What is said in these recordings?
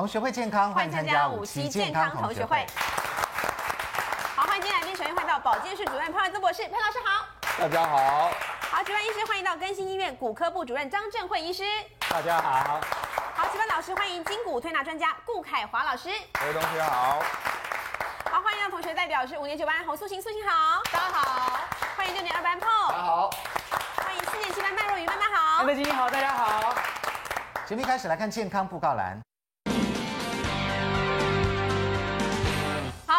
同学会健康，欢迎参加五期健康同学会。好，欢迎今天来宾，首先欢迎到保健室主任潘伟宗博士，潘老师好。大家好。好，值班医师欢迎到更新医院骨科部主任张正惠医师。大家好。好，值班老师欢迎筋骨推拿专家顾凯华老师。各位同学好。好，欢迎到同学代表是五年九班洪素琴，素琴好。大家好。欢迎六年二班 Paul。大家好。欢迎四年七班麦若雨，麦麦好。麦金好，大家好。节目开始来看健康布告栏。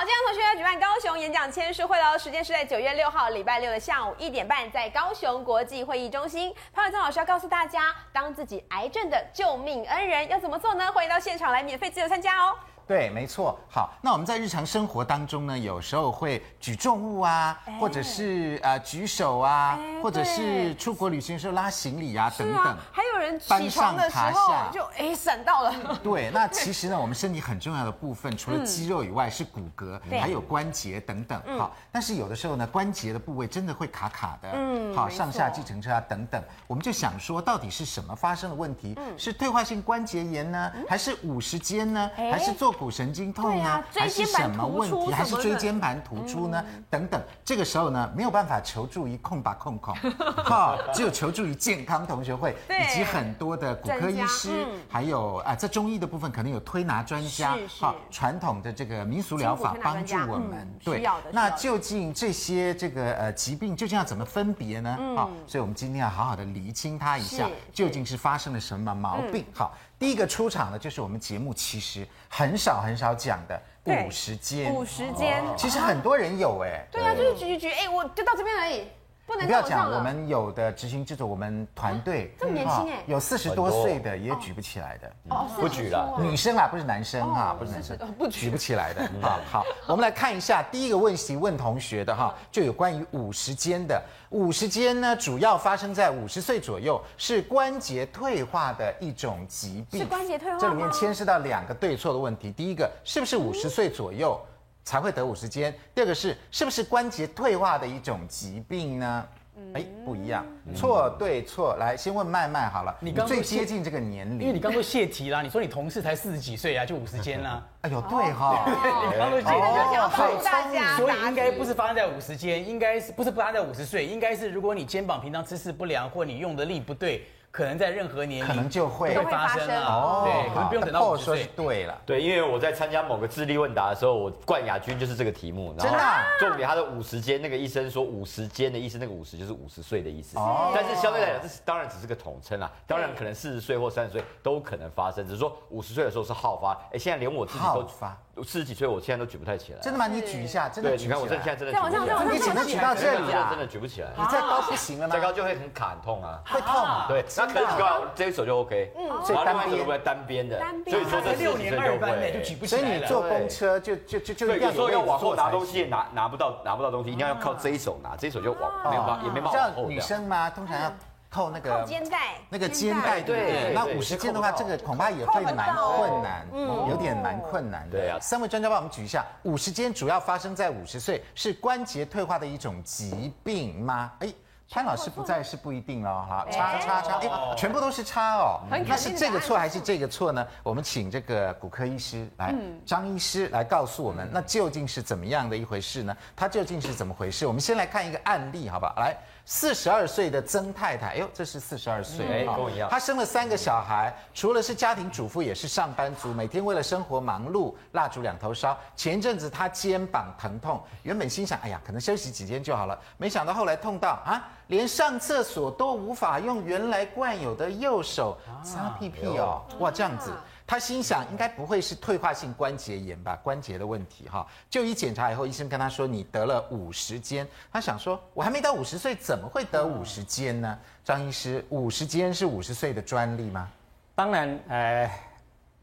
好，今天同学要举办高雄演讲签书会喽，时间是在九月六号礼拜六的下午一点半，在高雄国际会议中心。潘永宗老师要告诉大家，当自己癌症的救命恩人要怎么做呢？欢迎到现场来免费自由参加哦。对，没错。好，那我们在日常生活当中呢，有时候会举重物啊，欸、或者是呃举手啊，欸、或者是出国旅行的时候拉行李啊，等等。还有人起床的时候就哎闪到了。对，那其实呢，我们身体很重要的部分，除了肌肉以外，是骨骼，嗯、还有关节等等。好，但是有的时候呢，关节的部位真的会卡卡的。嗯，好，上下计程车啊等等，我们就想说，到底是什么发生了问题？嗯、是退化性关节炎呢，还是五十肩呢，还是坐骨神经痛呢？啊、还是什么问题？还是椎间盘突出呢？嗯、等等，这个时候呢，没有办法求助于控吧控控，哈，只有求助于健康同学会以及很多的骨科医师，嗯、还有啊，在中医的部分可能有推拿专家，哈，传统的这个民俗疗法帮助我们。嗯、对，那究竟这些这个呃疾病究竟要怎么分别呢？好、嗯，所以我们今天要好好的厘清它一下，究竟是发生了什么毛病？嗯、好。第一个出场的，就是我们节目其实很少很少讲的五十间。五十间，其实很多人有哎。对啊，就是举举举，哎，我就到这边而已。你不要讲，我们有的执行制作，我们团队这么年轻哎，有四十多岁的也举不起来的，哦，不举了，女生啊，不是男生哈，不是男生，不举不起来的。好好，我们来看一下第一个问题，问同学的哈，就有关于五十肩的。五十肩呢，主要发生在五十岁左右，是关节退化的一种疾病。是关节退化，这里面牵涉到两个对错的问题。第一个，是不是五十岁左右？才会得五十肩。第二个是，是不是关节退化的一种疾病呢？哎，不一样，错对错。来，先问麦麦好了，你刚最接近这个年龄，因为你刚说泄题啦，你说你同事才四十几岁啊，就五十肩啦。哎呦，对哈，你刚说泄题，好聪明，所以应该不是发生在五十肩，应该是不是发生在五十岁，应该是如果你肩膀平常姿势不良，或你用的力不对。可能在任何年龄可能就会会发生哦，对，可能不用等到五十岁。对了，对，因为我在参加某个智力问答的时候，我冠亚军就是这个题目。真的？重点他的五十间，那个医生说五十间的意思，那个五十就是五十岁的意思。哦。但是相对来讲，这是当然只是个统称啦。当然可能四十岁或三十岁都可能发生，只是说五十岁的时候是好发。哎，现在连我自己都发。四十几岁，我现在都举不太起来。真的吗？你举一下，真的举。你看我这现在真的举不起来。你只能举到这里啊！真的举不起来。你再高不行了吗？再高就会很卡很痛啊。会痛啊？对，那可是举高这一手就 OK。嗯。然后另外一手不会单边的。所以说这六年二班就举不起来。所以你坐公车就就就就。对，有时候要往后拿东西，拿拿不到拿不到东西，一定要靠这一手拿，这一手就往没有办法也没办法往后。女生吗？通常要。扣那个肩带，那个肩带对，那五十肩的话，这个恐怕也会蛮困难，有点蛮困难的。对啊，三位专家帮我们举一下，五十肩主要发生在五十岁，是关节退化的一种疾病吗？哎，潘老师不在是不一定哦。好，叉叉叉，哎，全部都是叉哦。那是这个错还是这个错呢？我们请这个骨科医师来，张医师来告诉我们，那究竟是怎么样的一回事呢？它究竟是怎么回事？我们先来看一个案例，好不好？来。四十二岁的曾太太，哎呦，这是四十二岁，哎，跟我一样。她生了三个小孩，除了是家庭主妇，也是上班族，每天为了生活忙碌，蜡烛两头烧。前一阵子她肩膀疼痛，原本心想，哎呀，可能休息几天就好了，没想到后来痛到啊，连上厕所都无法用原来惯有的右手擦屁屁哦，哇，这样子。他心想，应该不会是退化性关节炎吧？关节的问题哈。就医检查以后，医生跟他说，你得了五十肩。他想说，我还没到五十岁，怎么会得五十肩呢？张医师，五十肩是五十岁的专利吗？当然，呃，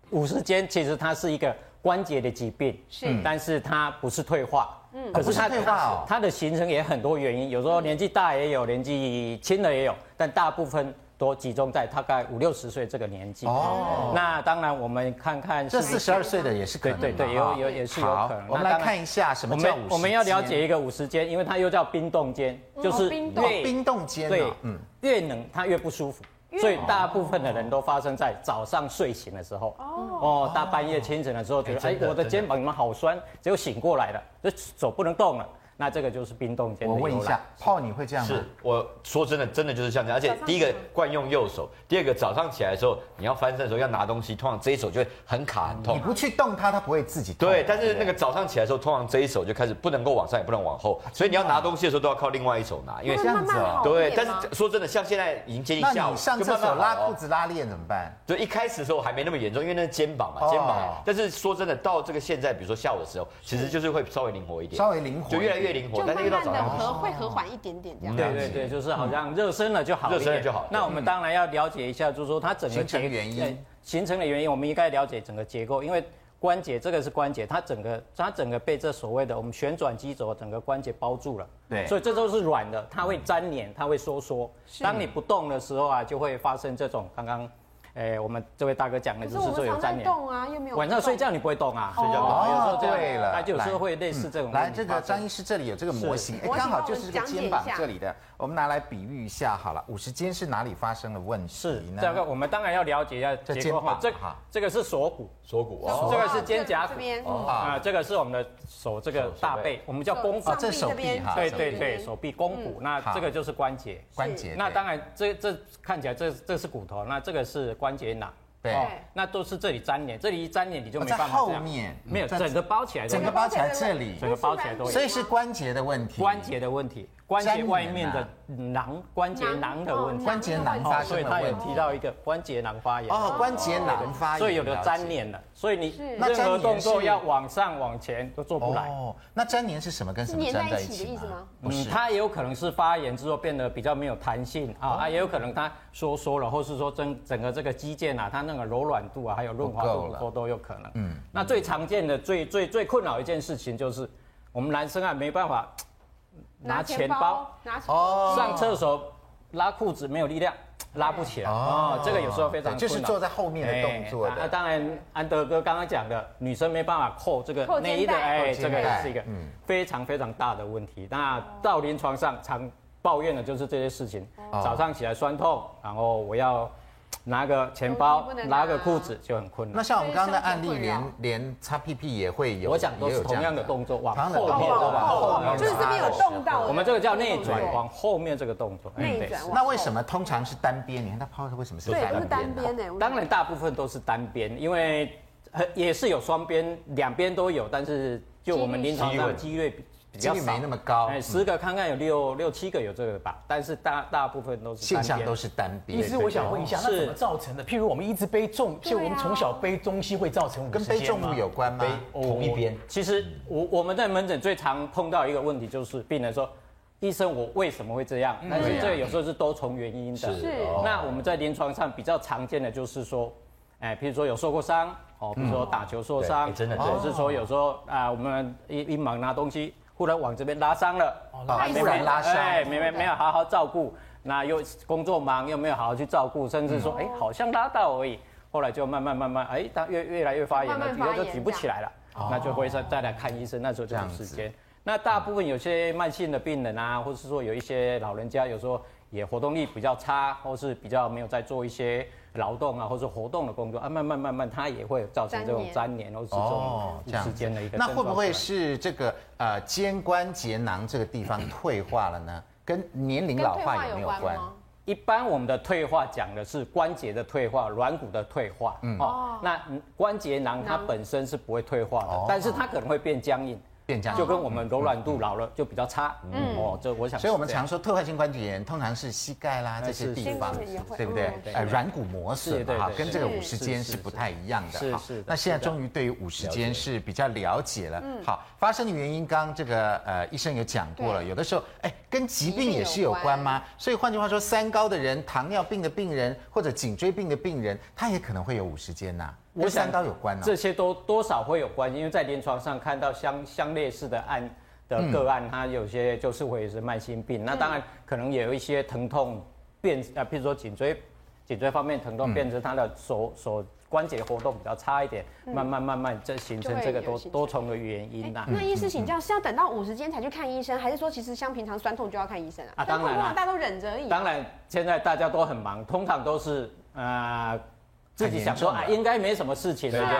五十肩其实它是一个关节的疾病，是，但是它不是退化，嗯，可是它退化哦，它的形成也很多原因，有时候年纪大也有，年纪轻的也有，但大部分。都集中在大概五六十岁这个年纪哦。那当然，我们看看这四十二岁的也是可能，对对对，有有也是有可能。我们来看一下什么叫五十肩。我们要了解一个五十肩，因为它又叫冰冻肩，就是越冰冻肩，对，嗯，越冷它越不舒服。所以大部分的人都发生在早上睡醒的时候。哦哦，大半夜清晨的时候觉得，哎，我的肩膀怎么好酸？只有醒过来了，就手不能动了。那这个就是冰冻肩。我问一下，泡你会这样吗？是，我说真的，真的就是像这样。而且第一个惯用右手，第二个早上起来的时候，你要翻身的时候要拿东西，通常这一手就会很卡很痛。你不去动它，它不会自己动。对，但是那个早上起来的时候，通常这一手就开始不能够往上，也不能往后，所以你要拿东西的时候都要靠另外一手拿，因为这样子啊。对，但是说真的，像现在已经接近下午，上厕所拉裤子拉链怎么办？就一开始的时候还没那么严重，因为那是肩膀嘛，肩膀。但是说真的，到这个现在，比如说下午的时候，其实就是会稍微灵活一点，稍微灵活，就越来越灵活，但是越到。和会和缓一点点这样，对对对，就是好像热身了就好，热身了就好。那我们当然要了解一下，就是说它整个形成原因，形成的原因，我们应该了解整个结构，因为关节这个是关节，它整个它整个被这所谓的我们旋转肌轴整个关节包住了，对，所以这都是软的，它会粘连，它会收缩。当你不动的时候啊，就会发生这种刚刚。哎，我们这位大哥讲的就是最有粘连。动啊，又没有。晚上睡觉你不会动啊？睡觉不动。有时候对了，那就有时候会类似这种。来，这个张医师这里有这个模型，哎，刚好就是这个肩膀这里的，我们拿来比喻一下好了。五十肩是哪里发生了问题呢？这个我们当然要了解一下结构哈。这这个是锁骨，锁骨哦。这个是肩胛骨啊，这个是我们的手这个大背，我们叫肱骨。这手臂哈。对对对，手臂肱骨，那这个就是关节。关节。那当然，这这看起来这这是骨头，那这个是关节囊。对，那都是这里粘连，这里一粘连你就没办法这样。后面没有，整个包起来，整个包起来这里，整个包起来都有。所以是关节的问题。关节的问题。关节外面的囊，关节囊的问题，关节囊发生，所以他有提到一个关节囊发炎。哦，关节囊发炎，所以有的粘连了，所以你任何动作要往上往前都做不来。哦，那粘连是什么？跟什么粘在一起的意思吗？嗯，它也有可能是发炎之后变得比较没有弹性啊，啊，也有可能它收缩了，或是说整整个这个肌腱啊，它那个柔软度啊，还有润滑度都都有可能。嗯，那最常见的、最最最困扰一件事情就是，我们男生啊没办法。拿钱包，拿钱包，上厕所拉裤子没有力量，拉不起来。哦，这个有时候非常。就是坐在后面的动作。那当然，安德哥刚刚讲的，女生没办法扣这个内衣的，哎，这个也是一个非常非常大的问题。那到临床上常抱怨的就是这些事情，早上起来酸痛，然后我要。拿个钱包，拿个裤子就很困难。那像我们刚刚的案例，连连擦屁屁也会有，我讲都是同样的动作，往后面，往后面，就是这边有动到。我们这个叫内转，往后面这个动作。内转。那为什么通常是单边？你看他抛的为什么是单边？对，是单边的。当然大部分都是单边，因为也是有双边，两边都有，但是就我们临床上的几率。几率没那么高，哎，十个看看有六六七个有这个吧，但是大大部分都是现象都是单边。医师，我想问一下，那怎么造成的？譬如我们一直背重，就我们从小背东西会造成，跟背重物有关吗？背同一边。其实我我们在门诊最常碰到一个问题，就是病人说，医生我为什么会这样？但是这个有时候是多重原因的。是。那我们在临床上比较常见的就是说，哎，譬如说有受过伤，哦，比如说打球受伤，真的，或者是说有时候啊，我们一一忙拿东西。忽然往这边拉伤了，突然拉伤，哎，没没没有好好照顾，那又工作忙又没有好好去照顾，甚至说，哎，好像拉到而已，后来就慢慢慢慢，哎，他越越来越发炎了，以后就举不起来了，那就会再再来看医生，那时候就有时间。那大部分有些慢性的病人啊，或是说有一些老人家，有时候也活动力比较差，或是比较没有在做一些。劳动啊，或是活动的工作啊，慢慢慢慢，它也会造成这种粘连，或是这种时间的一个。那会不会是这个呃肩关节囊这个地方退化了呢？跟年龄老化有没有关？一般我们的退化讲的是关节的退化，软骨的退化。嗯哦，那关节囊它本身是不会退化的，但是它可能会变僵硬。变僵，就跟我们柔软度老了就比较差。嗯哦，这我想。所以我们常说退化性关节炎通常是膝盖啦这些地方，对不对？呃，软骨磨损哈，跟这个五十肩是不太一样的。是是。那现在终于对于五十肩是比较了解了。嗯。好，发生的原因刚刚这个呃医生有讲过了，有的时候哎跟疾病也是有关吗？所以换句话说，三高的人、糖尿病的病人或者颈椎病的病人，他也可能会有五十肩呐。跟三高有关啊，这些都多少会有关系，因为在临床上看到相相类似的案的个案，它有些就是会是慢性病，那当然可能也有一些疼痛变啊，譬如说颈椎，颈椎方面疼痛变成他的手手关节活动比较差一点，慢慢慢慢就形成这个多多重的原因呐。那医师请教是要等到五十天才去看医生，还是说其实像平常酸痛就要看医生啊？啊，当然了，大家都忍着而已。当然，现在大家都很忙，通常都是呃。自己想说啊，应该没什么事情，对对对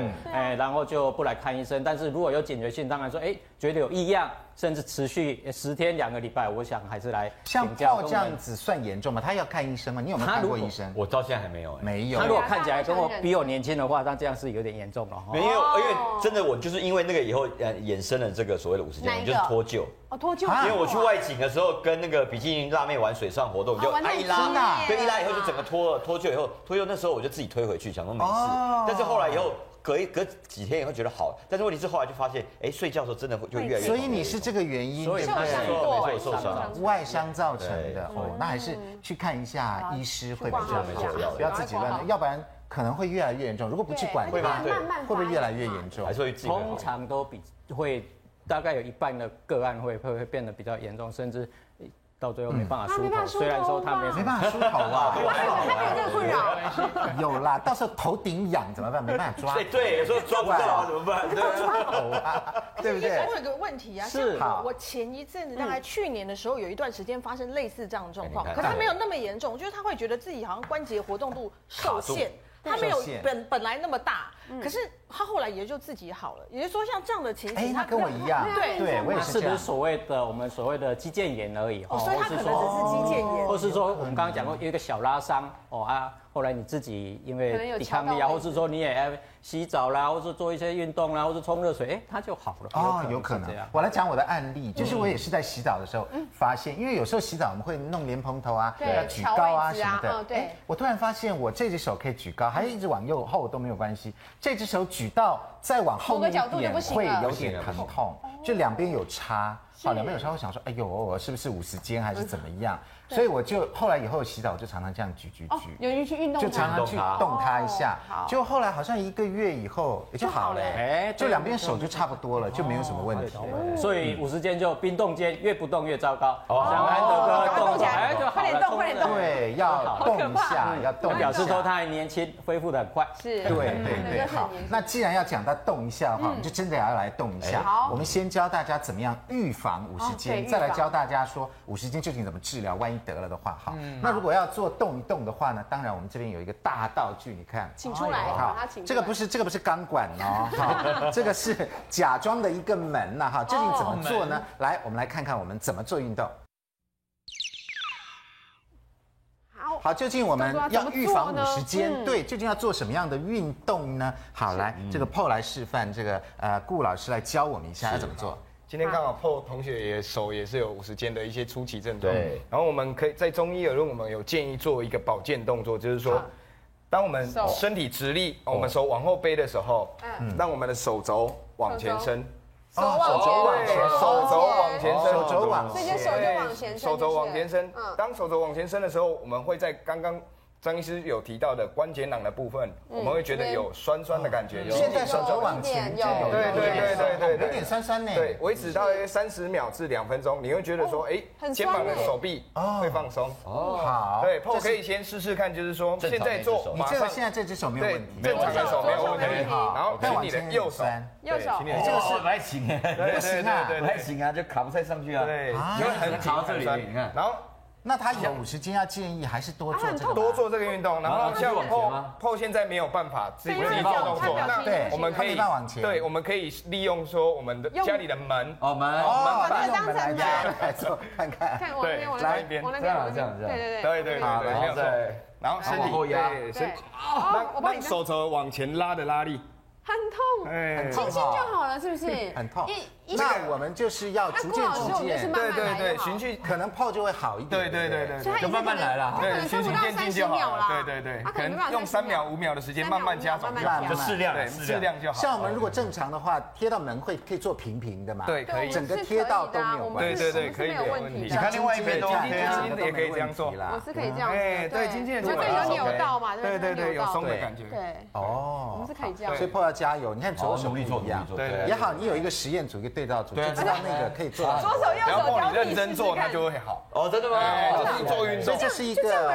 对，哎，然后就不来看医生。但是如果有警觉性，当然说，哎，觉得有异样。甚至持续十天两个礼拜，我想还是来像泡这样子算严重吗？他要看医生吗？你有没有看过医生？我到现在还没有，没有。他如果看起来跟我比我年轻的话，那这样是有点严重了。没有，因为真的我就是因为那个以后呃衍生了这个所谓的五十肩，就是脱臼。哦，脱臼。因为我去外景的时候跟那个比基尼辣妹玩水上活动，就一拉，对，一拉以后就整个脱了，脱臼以后脱臼那时候我就自己推回去，想说没事。但是后来以后。隔一隔几天也会觉得好，但是问题是后来就发现，哎，睡觉的时候真的会就越来越。所以你是这个原因，所以受伤受伤，外伤造成的哦，那还是去看一下医师会比较好，不要自己乱，要不然可能会越来越严重。如果不去管，会吗？对，会不会越来越严重？还是会通常都比会大概有一半的个案会会会变得比较严重，甚至。到最后没办法梳头，虽然说他没没办法梳头啊，他没有这个困扰。有啦，到时候头顶痒怎么办？没办法抓。对对，有时候抓不到怎么办？抓头啊，对不对？我有个问题啊，是我前一阵子大概去年的时候，有一段时间发生类似这样的状况，可是他没有那么严重，就是他会觉得自己好像关节活动度受限。他没有本本来那么大，可是他后来也就自己好了。也就是说，像这样的情形，他跟我一样，对对，我也是这样。所谓的我们所谓的肌腱炎而已，哦，所以他可能只是肌腱炎，或是说我们刚刚讲过有一个小拉伤，哦啊，后来你自己因为抵抗力啊，或是说你也。洗澡啦，或是做一些运动啦，或是冲热水，哎，他就好了。哦，有可能。我来讲我的案例，就是我也是在洗澡的时候发现，因为有时候洗澡我们会弄莲蓬头啊，要举高啊什么的。对。我突然发现我这只手可以举高，还是一直往右后都没有关系。这只手举到再往后面一点会有点疼痛，就两边有差。好，两边有时候想说，哎呦，我是不是五十肩还是怎么样？所以我就后来以后洗澡就常常这样举举举，有人去运动，就常常去动。它一下。就后来好像一个月以后也就好了，哎，就两边手就差不多了，就没有什么问题。所以五十肩就冰冻肩，越不动越糟糕。像安德哥动起来快点动，快点动。对，要动一下，要动，表示说他还年轻，恢复的很快。是，对对对。好，那既然要讲到动一下的话，我们就真的要来动一下。好，我们先教大家怎么样预防五十斤，再来教大家说五十斤究竟怎么治疗，万一得了的话，哈。那如果要做动一动的话呢？当然我们这边有一个大道具，你看，请出来。好，这个不是这个不是钢管哦，好，这个是假装的一个门呐，哈，究竟怎么做呢？来，我们来看看我们怎么做运动。好，好，究竟我们要预防五十肩，对，究竟要做什么样的运动呢？好，来，这个 Paul 来示范，这个呃顾老师来教我们一下要怎么做。今天刚好 Paul 同学也手也是有五十肩的一些初期症状，对。然后我们可以在中医有论，我们有建议做一个保健动作，就是说，当我们身体直立，我们手往后背的时候，嗯，让我们的手肘往前伸，手肘。往前，手肘往前伸，手肘往前，手就往前伸，手肘往前伸。当手肘往前伸的时候，我们会在刚刚。张医师有提到的关节囊的部分，我们会觉得有酸酸的感觉。现在手肘往前，有对对对对对，有点酸酸呢。对，维持大约三十秒至两分钟，你会觉得说，哎，肩膀的手臂会放松。哦，好。对，Paul 可以先试试看，就是说现在做，你这个现在这只手没有问题，正常的手没有问题。好，然后看你的右手，右手，你这个是不太行，不行啊，不太行啊，就卡不太上去啊。对，因为很卡这里，你看，然后。那他有五十斤，要建议还是多做这个，多做这个运动。然后像 Paul 现在没有办法自己做动作，那对，我们可以往前。对，我们可以利用说我们的家里的门，哦门，哦把这个门来来做看看。对，来一边，这样这样这样。对对对对对对，没有错。然后身体压，身，让让手肘往前拉的拉力。很痛，哎，轻轻就好了，是不是？很痛。那我们就是要逐渐逐渐，对对对，循序可能泡就会好一点。对对对对，就慢慢来了。对，循序渐进就好了。对对对，可能用三秒五秒的时间慢慢加重，就适量，对，适量就好。像我们如果正常的话，贴到门会可以做平平的嘛？对，可以，整个贴到都没有问题。对对对，可以没有问题。你看另外一边都可以，也可以这样做。我是可以这样。哎，对，经纪人就会有扭到嘛？对对对，有松的感觉。对，哦，我们是可以这样。所以 Paul 要加油，你看左手力做一样，对，也好，你有一个实验组，一个对照组，就知道那个可以做。左手右手你认真做，它就会好。哦，真的吗？就是做运动，这是一个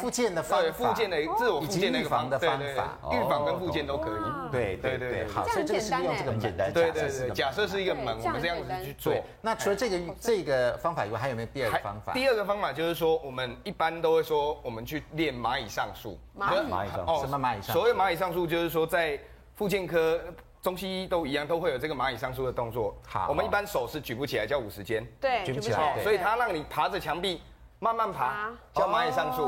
复健的方法，复健的自我复健的预防的方法，预防跟复健都可以。对对对，好，所以这个是用这个简单。对对对，假设是一个门，我们这样子去做。那除了这个这个方法以外，还有没有第二个方法？第二个方法就是说，我们一般都会说，我们去练蚂蚁上树。蚂蚁蚂蚁上树，什么蚂蚁上树？所谓蚂蚁上树，就是说在复健科。中西医都一样，都会有这个蚂蚁上树的动作。好，我们一般手是举不起来，叫五十肩。对，举不起来。所以它让你爬着墙壁慢慢爬，叫蚂蚁上树。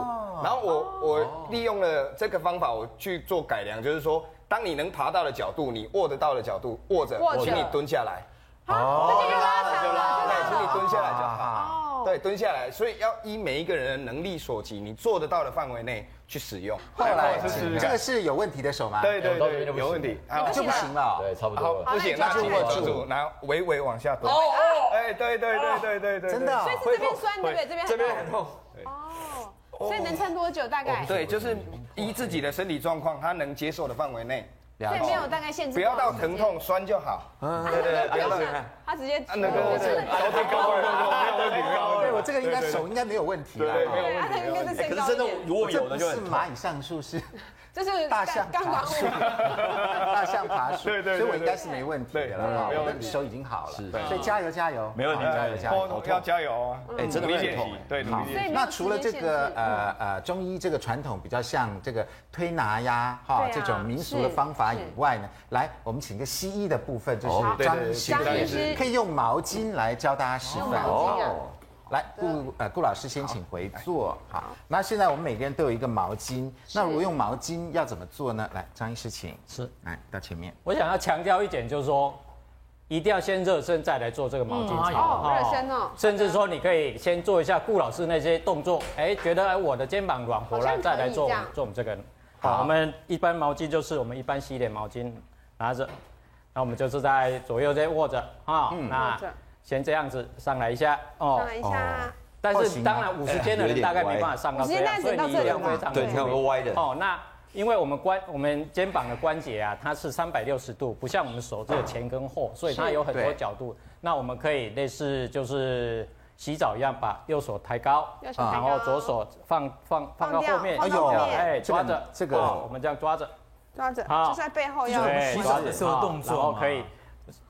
然后我我利用了这个方法，我去做改良，就是说，当你能爬到的角度，你握得到的角度握着，请你蹲下来。哦，这就拉长了，对，请你蹲下来就好。对，蹲下来。所以要依每一个人的能力所及，你做得到的范围内。去使用，后来这个是有问题的手吗？对对对，有问题，就不行了。对，差不多。不行，那就握住，然后微微往下蹲。哦哦，哎，对对对对对对，真的。所以是这边酸，对不对？这边这边很痛。哦，所以能撑多久？大概？对，就是依自己的身体状况，他能接受的范围内。所以没有大概限制，不要到疼痛酸就好。嗯，对对对，不要到。他直接那个高太高了，没有问题，没有问题。对我这个应该手应该没有问题了。对，没有问题。可是真的，如果有的就是蚂蚁上树是。这是大象爬树，大象爬树，对对，所以我应该是没问题的了，我的手已经好了，是，所以加油加油，没问题，加油加油，要加油啊！哎，真的练习，对，好。那除了这个呃呃中医这个传统比较像这个推拿呀哈这种民俗的方法以外呢，来我们请个西医的部分，就是张医师，可以用毛巾来教大家示范哦。来，顾呃顾老师先请回座。好，那现在我们每个人都有一个毛巾，那如果用毛巾要怎么做呢？来，张医师请。是，来到前面。我想要强调一点，就是说，一定要先热身再来做这个毛巾操。哦，热身哦。甚至说，你可以先做一下顾老师那些动作，哎，觉得我的肩膀软和了，再来做做我们这个。好，我们一般毛巾就是我们一般洗脸毛巾拿着，那我们就是在左右这握着啊，那。先这样子上来一下哦，上来一下。但是当然五十肩的人大概没办法上到这样，所以你力量非常对，你看我歪的。哦，那因为我们关我们肩膀的关节啊，它是三百六十度，不像我们手只有前跟后，所以它有很多角度。那我们可以类似就是洗澡一样，把右手抬高，然后左手放放放到后面，哎呦，哎，抓着。这个，我们这样抓着，抓着，就在背后要洗澡的时候动作，然后可以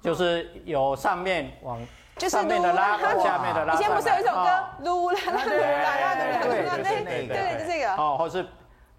就是有上面往。就是上面的拉，下面的拉。以前不是有一首歌，撸啦撸啦撸啦，对对对对，就这个。哦，或是，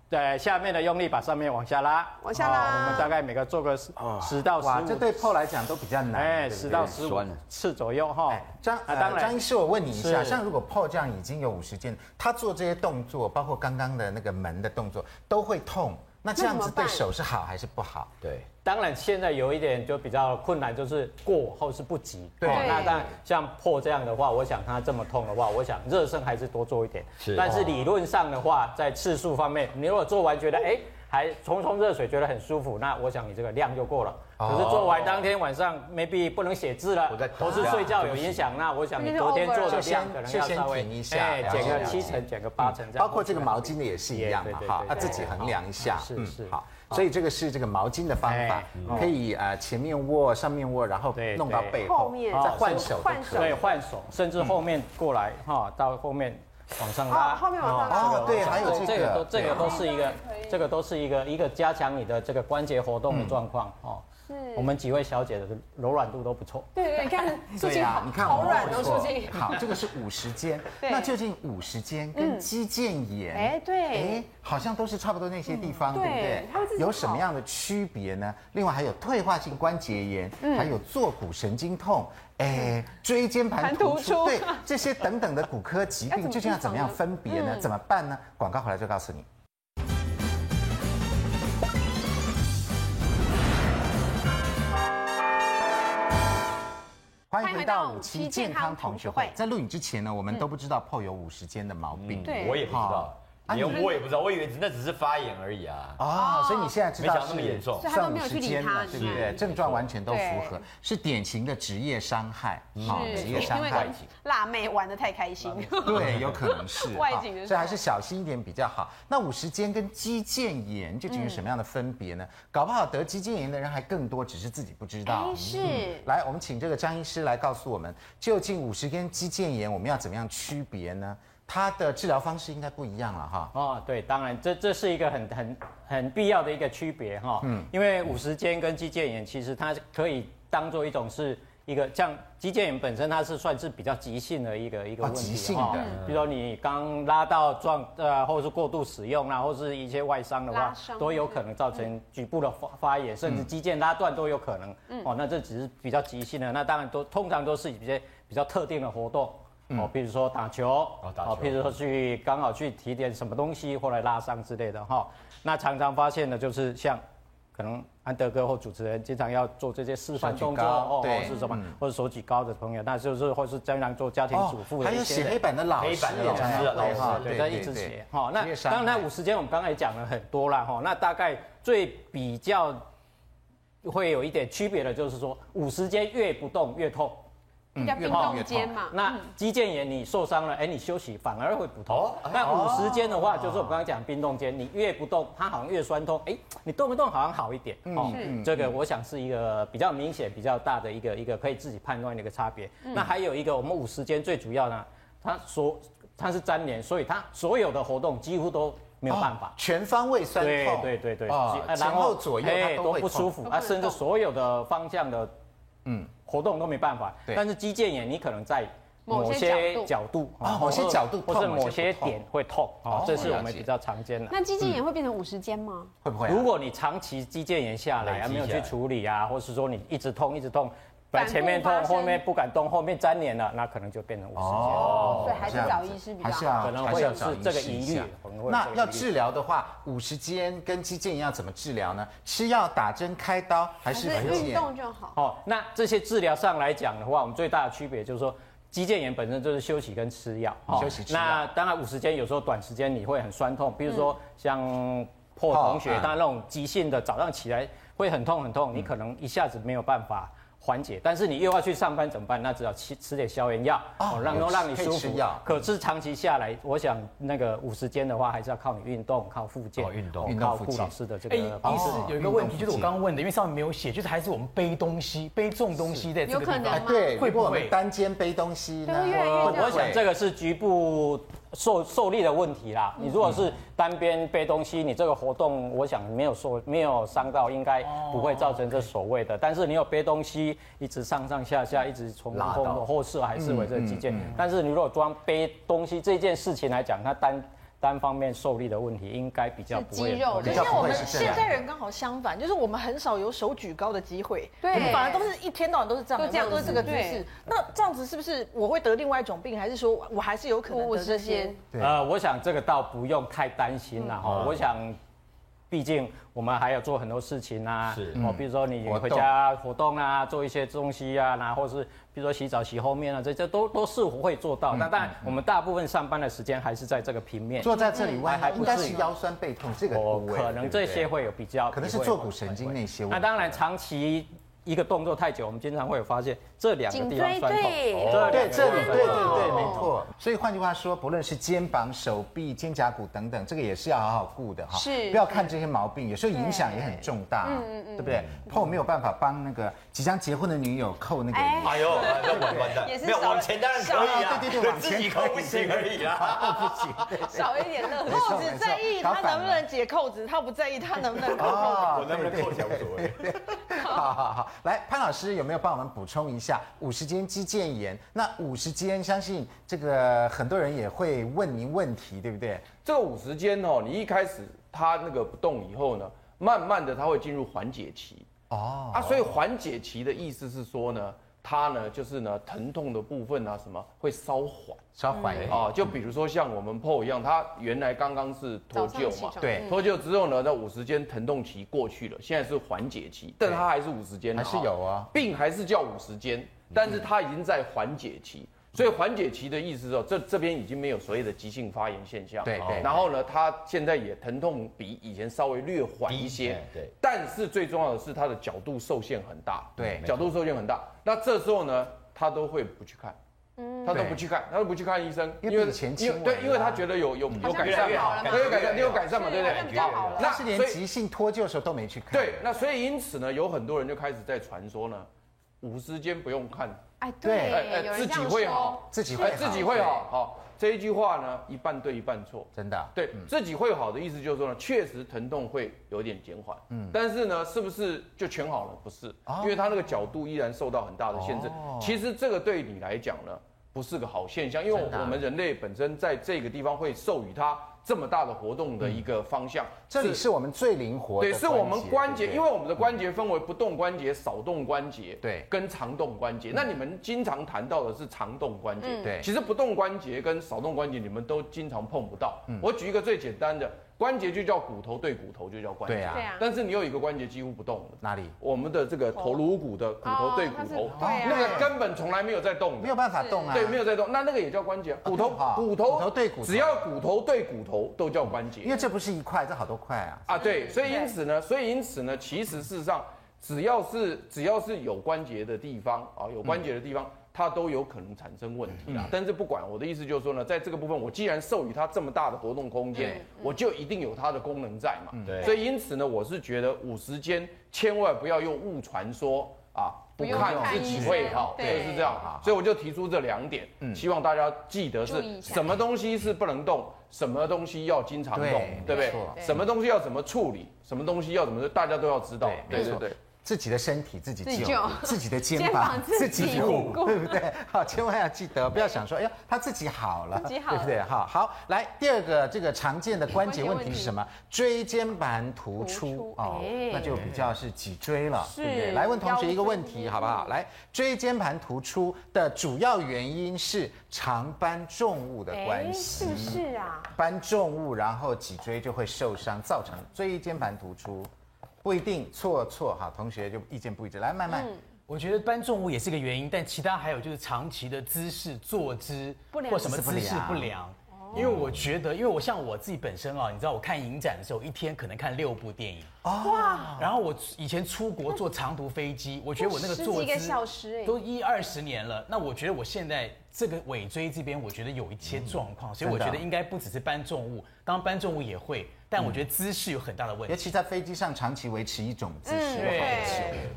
对，下面的用力把上面往下拉，往下拉。我们大概每个做个十十到十五。这对破来讲都比较难。哎，十到十五次左右哈。张啊，当然，张医师，我问你一下，像如果破这样已经有五十件，他做这些动作，包括刚刚的那个门的动作，都会痛。那这样子对手是好还是不好？对，当然现在有一点就比较困难，就是过后是不及。对，那当然像破这样的话，我想他这么痛的话，我想热身还是多做一点。是，但是理论上的话，在次数方面，你如果做完觉得哎。还冲冲热水觉得很舒服，那我想你这个量就够了。可是做完当天晚上 maybe 不能写字了，都是睡觉有影响，那我想你昨天做的量可能要稍微哎减个七成，减个八成这样。包括这个毛巾的也是一样嘛，哈，要自己衡量一下。是是好，所以这个是这个毛巾的方法，可以呃前面握，上面握，然后弄到背后，再换手，换手，对，换手，甚至后面过来哈，到后面。往上拉，后面往上拉。哦，对，还有这个，都，这个都是一个，这个都是一个一个加强你的这个关节活动的状况哦。是。我们几位小姐的柔软度都不错。对对，你看，对呀，你看，好软都舒筋。好，这个是五十肩。那究竟五十肩跟肌腱炎，哎，对，哎，好像都是差不多那些地方，对不对？有什么样的区别呢？另外还有退化性关节炎，还有坐骨神经痛。哎，椎间盘突出，对这些等等的骨科疾病，究竟要怎么样分别呢？怎么办呢？广告回来就告诉你。欢迎回到五期健康同学会。在录影之前呢，我们都不知道 Paul 有五十间的毛病，对，我也不知道。连我也不知道，我以为那只是发炎而已啊。啊，所以你现在知道是那么严重，算五十天了，对不对？症状完全都符合，是典型的职业伤害。好，职业伤害。辣妹玩得太开心。对，有可能是。外景的，所以还是小心一点比较好。那五十肩跟肌腱炎究竟有什么样的分别呢？搞不好得肌腱炎的人还更多，只是自己不知道。是。来，我们请这个张医师来告诉我们，究竟五十肩肌腱炎我们要怎么样区别呢？它的治疗方式应该不一样了哈。哦，对，当然这这是一个很很很必要的一个区别哈。嗯，因为五十肩跟肌腱炎其实它可以当做一种是一个像肌腱炎本身它是算是比较急性的一个一个问题。急性的，比如说你刚拉到撞呃，或者是过度使用啊，或是一些外伤的话，都有可能造成局部的发发炎，甚至肌腱拉断都有可能。嗯，哦，那这只是比较急性的，那当然都通常都是一些比较特定的活动。哦，比如说打球，哦，譬如说去刚好去提点什么东西，或来拉伤之类的哈。那常常发现的就是像，可能安德哥或主持人经常要做这些示范动作哦，或是什么，或者手举高的朋友，那就是或是经常做家庭主妇的。还有写黑板的老师，老师，老师对，在一直写哈。那当然，那五十肩我们刚才也讲了很多了哈。那大概最比较会有一点区别的就是说，五十肩越不动越痛。叫冰冻肩嘛，那肌腱炎你受伤了，哎，你休息反而会不痛。那五十肩的话，就是我刚刚讲冰冻肩，你越不动，它好像越酸痛。哎，你动不动好像好一点。哦，这个我想是一个比较明显、比较大的一个一个可以自己判断的一个差别。那还有一个，我们五十肩最主要呢，它所它是粘连，所以它所有的活动几乎都没有办法，全方位酸痛。对对对对，前后左右它都不舒服啊，甚至所有的方向的。嗯，活动都没办法。对。但是肌腱炎，你可能在某些角度啊，某些角度或者某些点会痛啊，这是我们比较常见的。那肌腱炎会变成五十肩吗？会不会？如果你长期肌腱炎下来啊，没有去处理啊，或是说你一直痛一直痛，本来前面痛，后面不敢动，后面粘连了，那可能就变成五十肩。哦，所以还是找医师比较好。可能会有是这个疑虑。那要治疗的话，五十肩跟肌腱炎要怎么治疗呢？吃药、打针、开刀，还是运动就好？哦，那这些治疗上来讲的话，我们最大的区别就是说，肌腱炎本身就是休息跟吃药。休息吃药。那当然五十肩有时候短时间你会很酸痛，比如说像破同学他那种急性的，早上起来会很痛很痛，你可能一下子没有办法。缓解，但是你又要去上班怎么办？那只要吃吃点消炎药，哦，让能让你舒服。可是长期下来，我想那个五十肩的话，还是要靠你运动，靠复健，运动，靠顾老师的这个。哎，意思有一个问题，就是我刚刚问的，因为上面没有写，就是还是我们背东西，背重东西在这个地方，对，会不会单肩背东西呢？我想这个是局部。受受力的问题啦，你如果是单边背东西，你这个活动，我想没有受没有伤到，应该不会造成这所谓的。但是你有背东西，一直上上下下，一直从后后侧还是为这个肌腱。但是你如果装背东西这件事情来讲，它单。单方面受力的问题应该比较不会，肌肉。可是我们现在人刚好相反，就是我们很少有手举高的机会，对，我们反而都是一天到晚都是这样，这样都是这个姿势。那这样子是不是我会得另外一种病，还是说我还是有可能得这些？呃，我想这个倒不用太担心了哈。我想。毕竟我们还要做很多事情啊，是。哦，比如说你回家活动。啊，做一些东西啊，然后是比如说洗澡洗后面啊，这这都都是我会做到。那当然，我们大部分上班的时间还是在这个平面，坐在这里外，还应。该是腰酸背痛这个部位，可能这些会有比较，可能是坐骨神经那些。那当然长期。一个动作太久，我们经常会有发现这两个地方酸痛。对，对，这里，对对对，没错。所以换句话说，不论是肩膀、手臂、肩胛骨等等，这个也是要好好顾的哈。是，不要看这些毛病，有时候影响也很重大，嗯嗯嗯，对不对？Paul 没有办法帮那个即将结婚的女友扣那个。哎。呦，完完蛋，没有往前当然可以啊，对对对，往前自己扣不行而已啦，不行，少一点乐。扣子在意他能不能解扣子，他不在意他能不能扣扣子，我能不能扣起来无所谓。好好好，来潘老师。有没有帮我们补充一下五十间肌腱炎？那五十间，相信这个很多人也会问您问题，对不对？这个五十间哦，你一开始它那个不动以后呢，慢慢的它会进入缓解期哦啊，所以缓解期的意思是说呢。它呢，就是呢，疼痛的部分啊，什么会稍缓，稍缓啊，就比如说像我们 Paul 一样，它原来刚刚是脱臼嘛，对，脱臼之后呢，那五十天疼痛期过去了，现在是缓解期，但它还是五十天，还是有啊，病还是叫五十天，但是它已经在缓解期。所以缓解期的意思是说，这这边已经没有所谓的急性发炎现象。对对。然后呢，他现在也疼痛比以前稍微略缓一些。对。但是最重要的是，他的角度受限很大。对。角度受限很大。那这时候呢，他都会不去看。嗯。他都不去看，他都不去看医生，因为前期对，因为他觉得有有有改善嘛，他有改善，你有改善嘛，对不对？那是连急性脱臼的时候都没去看。对。那所以因此呢，有很多人就开始在传说呢，五十间不用看。哎，对，哎，自己会好，自己会，自己会好。好，这一句话呢，一半对，一半错，真的。对，自己会好的意思就是说呢，确实疼痛会有点减缓，嗯，但是呢，是不是就全好了？不是，因为它那个角度依然受到很大的限制。其实这个对你来讲呢，不是个好现象，因为我们人类本身在这个地方会授予它。这么大的活动的一个方向，这里是我们最灵活的。对，是我们关节，因为我们的关节分为不动关节、少动关节，对，跟长动关节。那你们经常谈到的是长动关节，对，其实不动关节跟少动关节你们都经常碰不到。我举一个最简单的。关节就叫骨头对骨头就叫关节，对啊，但是你有一个关节几乎不动，哪里？我们的这个头颅骨的骨头对骨头，那个根本从来没有在动，没有办法动啊，对，没有在动，那那个也叫关节，骨头骨头对骨头，只要骨头对骨头都叫关节，因为这不是一块，这好多块啊，啊对，所以因此呢，所以因此呢，其实事实上只要是只要是有关节的地方啊，有关节的地方。它都有可能产生问题啊，但是不管我的意思就是说呢，在这个部分，我既然授予它这么大的活动空间，我就一定有它的功能在嘛。对，所以因此呢，我是觉得五十间千万不要用误传说啊，不看自己会好，就是这样。所以我就提出这两点，希望大家记得是什么东西是不能动，什么东西要经常动，对不对？什么东西要怎么处理，什么东西要怎么，大家都要知道。对对对。自己的身体自己救，自己的肩膀自己护，对不对？好，千万要记得，不要想说，哎呀，他 自己好了，对不对？好，好，来第二个这个常见的关节问题是什么？椎间盘突出哦，那就比较是脊椎了，对不对？来问同学一个问题，好不好？来，椎间盘突出的主要原因是常搬重物的关系，是不是啊？搬重物，然后脊椎就会受伤，造成椎间盘突出。不一定错错哈，同学就意见不一致。来，慢慢，我觉得搬重物也是个原因，但其他还有就是长期的姿势、坐姿或什么姿势不良。因为我觉得，因为我像我自己本身啊，你知道，我看影展的时候，一天可能看六部电影。哇！然后我以前出国坐长途飞机，我觉得我那个坐姿都一二十年了。那我觉得我现在这个尾椎这边，我觉得有一些状况，所以我觉得应该不只是搬重物，当然搬重物也会。但我觉得姿势有很大的问题，尤其在飞机上长期维持一种姿势，对，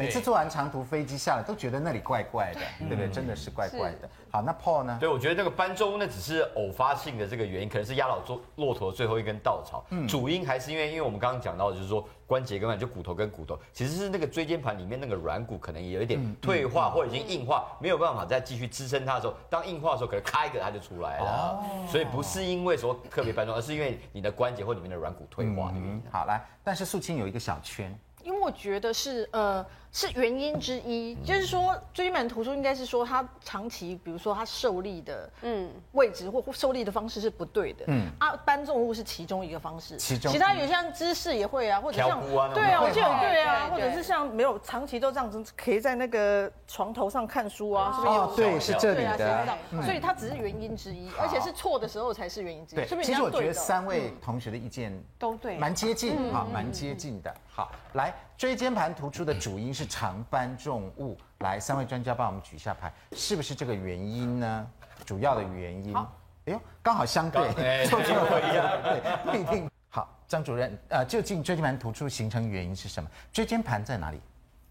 每次坐完长途飞机下来都觉得那里怪怪的，对不对？真的是怪怪的。好，那 Paul 呢？对，我觉得那个搬重物那只是偶发性的这个原因，可能是压倒骆骆驼最后一根稻草。嗯，主因还是因为，因为我们刚刚讲到的就是说关节跟就骨头跟骨头，其实是那个椎间盘里面那个软骨可能也有一点退化或已经硬化，没有办法再继续支撑它的时候，当硬化的时候，可能咔一个它就出来了。所以不是因为说特别搬重，而是因为你的关节或里面的软骨退化。的原因，好，来，但是素清有一个小圈，因为我觉得是呃。是原因之一，就是说椎间盘突出应该是说他长期，比如说他受力的嗯。位置或受力的方式是不对的，嗯。啊搬重物是其中一个方式，其中其他有像姿势也会啊，或者像对啊，我记得对啊，或者是像没有长期都这样子可以在那个床头上看书啊，是不是有？对，是这里的，所以它只是原因之一，而且是错的时候才是原因之一。对，其实我觉得三位同学的意见都对，蛮接近啊，蛮接近的。好，来椎间盘突出的主因是常搬重物。来，三位专家帮我们举一下牌，是不是这个原因呢？主要的原因。好，哎呦，刚好相对，错错不一样，对，不一定。好，张主任，呃，究竟椎间盘突出形成原因是什么？椎间盘在哪里？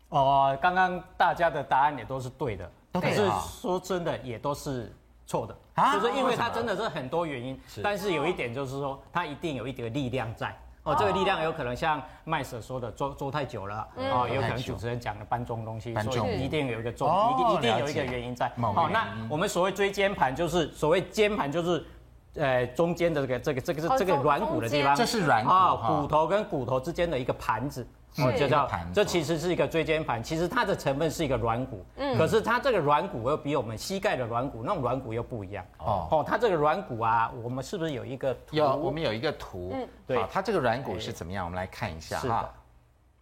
哦，刚刚大家的答案也都是对的，可是说真的也都是错的，就是因为它真的是很多原因，但是有一点就是说，它一定有一点力量在。哦，这个力量有可能像麦 Sir 说的，坐坐太久了，哦，有可能主持人讲的搬重东西，所以一定有一个重，一定一定有一个原因在。好，那我们所谓椎间盘就是所谓间盘就是，呃，中间的这个这个这个是这个软骨的地方，这是软骨啊，骨头跟骨头之间的一个盘子。哦，就叫这其实是一个椎间盘，其实它的成分是一个软骨，嗯，可是它这个软骨又比我们膝盖的软骨那种软骨又不一样哦。哦，它这个软骨啊，我们是不是有一个图？有，我们有一个图。嗯，对，它这个软骨是怎么样？我们来看一下哈。